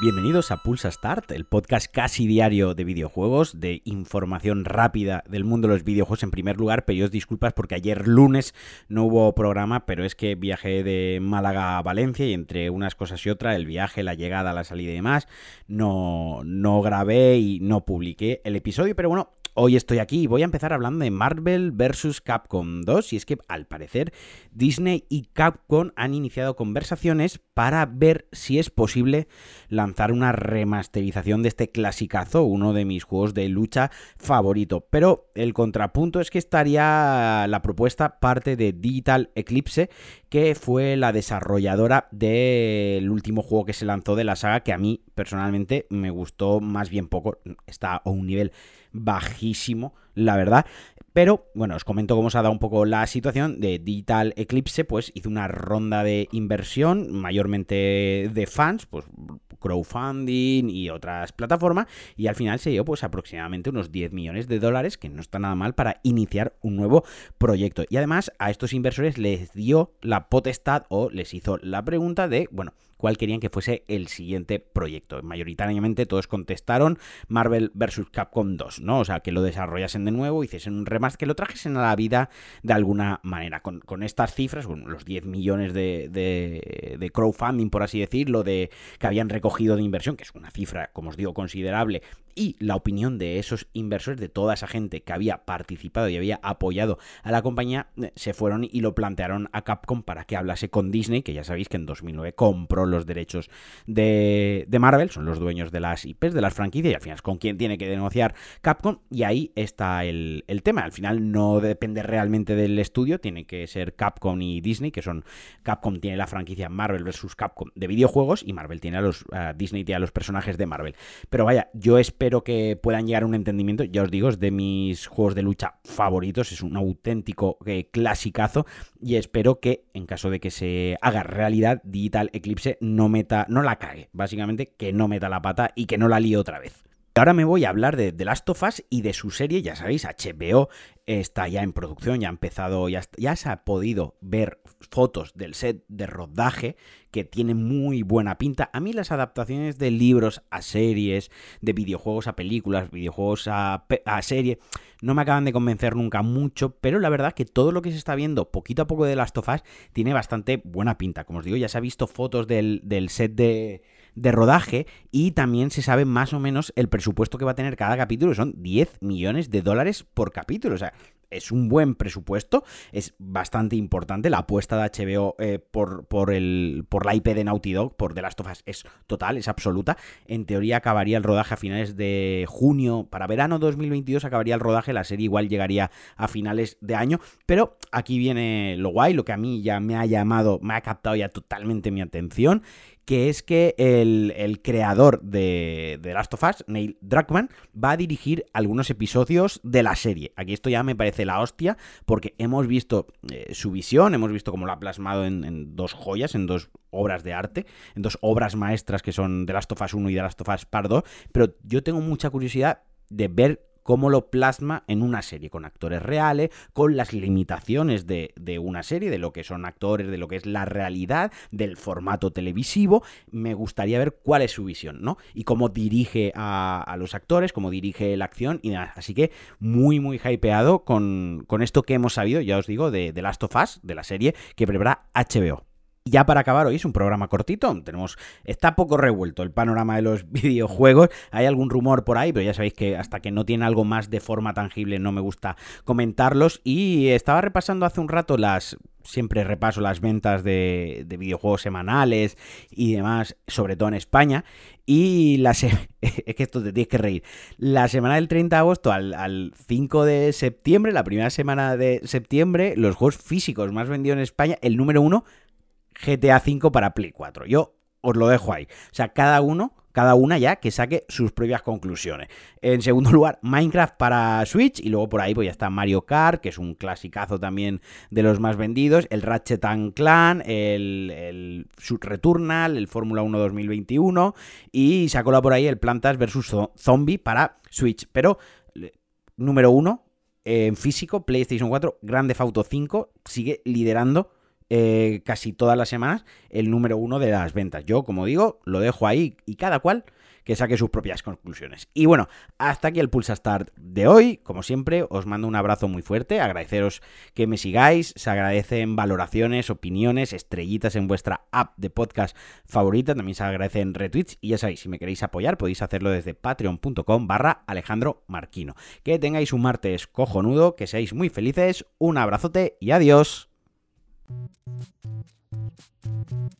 Bienvenidos a Pulsa Start, el podcast casi diario de videojuegos, de información rápida del mundo de los videojuegos en primer lugar. Pedidos disculpas porque ayer lunes no hubo programa, pero es que viajé de Málaga a Valencia y entre unas cosas y otras, el viaje, la llegada, la salida y demás, no, no grabé y no publiqué el episodio. Pero bueno, Hoy estoy aquí y voy a empezar hablando de Marvel vs. Capcom 2 y es que al parecer Disney y Capcom han iniciado conversaciones para ver si es posible lanzar una remasterización de este clasicazo, uno de mis juegos de lucha favorito. Pero el contrapunto es que estaría la propuesta parte de Digital Eclipse, que fue la desarrolladora del último juego que se lanzó de la saga, que a mí personalmente me gustó más bien poco, está a un nivel bajísimo, la verdad. Pero bueno, os comento cómo se ha dado un poco la situación de Digital Eclipse, pues hizo una ronda de inversión, mayormente de fans, pues crowdfunding y otras plataformas, y al final se dio pues aproximadamente unos 10 millones de dólares, que no está nada mal para iniciar un nuevo proyecto. Y además a estos inversores les dio la potestad o les hizo la pregunta de, bueno, cuál querían que fuese el siguiente proyecto. Mayoritariamente todos contestaron Marvel vs. Capcom 2, ¿no? O sea, que lo desarrollasen de nuevo, hiciesen un remaster, que lo trajesen a la vida de alguna manera. Con, estas cifras, con los 10 millones de, de, crowdfunding, por así decirlo, de que habían recogido de inversión, que es una cifra, como os digo, considerable, y la opinión de esos inversores, de toda esa gente que había participado y había apoyado a la compañía, eh, se fueron y lo plantearon a Capcom para que hablase con Disney, que ya sabéis que en 2009 compró los derechos de, Marvel, son los dueños de las IPs, de las franquicias, y al final es con quien tiene que negociar Capcom, y ahí está el, tema. Al final no depende realmente del estudio, tiene que ser Capcom y Disney, que son Capcom tiene la franquicia Marvel vs. Capcom de videojuegos, y Marvel tiene a los, Disney tiene a los personajes de Marvel. Pero vaya, yo espero que puedan llegar a un entendimiento, ya os digo, es de mis juegos de lucha favoritos, es un auténtico eh, clasicazo, y espero que en caso de que se haga realidad, Digital Eclipse no meta, no la cague, básicamente que no meta la pata y que no la líe otra vez. Ahora me voy a hablar de The Last of Us y de su serie, ya sabéis, HBO está ya en producción, ya ha empezado, ya, ya se ha podido ver fotos del set de rodaje que tiene muy buena pinta. A mí las adaptaciones de libros a series, de videojuegos a películas, videojuegos a, a serie, no me acaban de convencer nunca mucho, pero la verdad que todo lo que se está viendo poquito a poco de Last of Us tiene bastante buena pinta. Como os digo, ya se ha visto fotos del, del set de de rodaje y también se sabe más o menos el presupuesto que va a tener cada capítulo, son 10 millones de dólares por capítulo, o sea, es un buen presupuesto, es bastante importante. La apuesta de HBO eh, por, por, el, por la IP de Naughty Dog, por The Last of Us, es total, es absoluta. En teoría acabaría el rodaje a finales de junio, para verano 2022 acabaría el rodaje, la serie igual llegaría a finales de año, pero aquí viene lo guay, lo que a mí ya me ha llamado, me ha captado ya totalmente mi atención, que es que el, creador de, The Last of Us, Neil Druckmann, va a dirigir algunos episodios de la serie. Aquí esto ya me parece la hostia, porque hemos visto eh, su visión, hemos visto cómo lo ha plasmado en, dos joyas, en dos obras de arte, en dos obras maestras que son The Last of Us 1 y The Last of Us Part 2, pero yo tengo mucha curiosidad de ver cómo lo plasma en una serie, con actores reales, con las limitaciones de, una serie, de lo que son actores, de lo que es la realidad, del formato televisivo. Me gustaría ver cuál es su visión, ¿no? Y cómo dirige a, los actores, cómo dirige la acción y demás. Así que muy, muy hypeado con, con esto que hemos sabido, ya os digo, de The Last of Us, de la serie que prepara HBO ya para acabar hoy es un programa cortito, tenemos está poco revuelto el panorama de los videojuegos, hay algún rumor por ahí, pero ya sabéis que hasta que no tiene algo más de forma tangible no me gusta comentarlos y estaba repasando hace un rato las siempre repaso las ventas de, videojuegos semanales y demás, sobre todo en España. Y la es que esto te tienes que reír. La semana del 30 de agosto al, al, 5 de septiembre, la primera semana de septiembre, los juegos físicos más vendidos en España, el número uno GTA V para Play 4. Yo os lo dejo ahí. O sea, cada uno, cada una ya que saque sus propias conclusiones. En segundo lugar, Minecraft para Switch y luego por ahí pues ya está Mario Kart, que es un clasicazo también de los más vendidos, el Ratchet Clan, el, el Returnal, el Fórmula 1 2021 y se ha por ahí el Plantas vs Zombie para Switch. Pero número uno en físico, PlayStation 4, Grande Auto 5 sigue liderando eh, casi todas las semanas el número uno de las ventas. Yo, como digo, lo dejo ahí y cada cual que saque sus propias conclusiones. Y bueno, hasta aquí el Pulsa Start de hoy. Como siempre, os mando un abrazo muy fuerte. Agradeceros que me sigáis. Se agradecen valoraciones, opiniones, estrellitas en vuestra app de podcast favorita. También se agradecen retweets. Y ya sabéis, si me queréis apoyar, podéis hacerlo desde patreon.com barra Alejandro Marquino. Que tengáis un martes cojonudo, que seáis muy felices. Un abrazote y adiós. Thank you.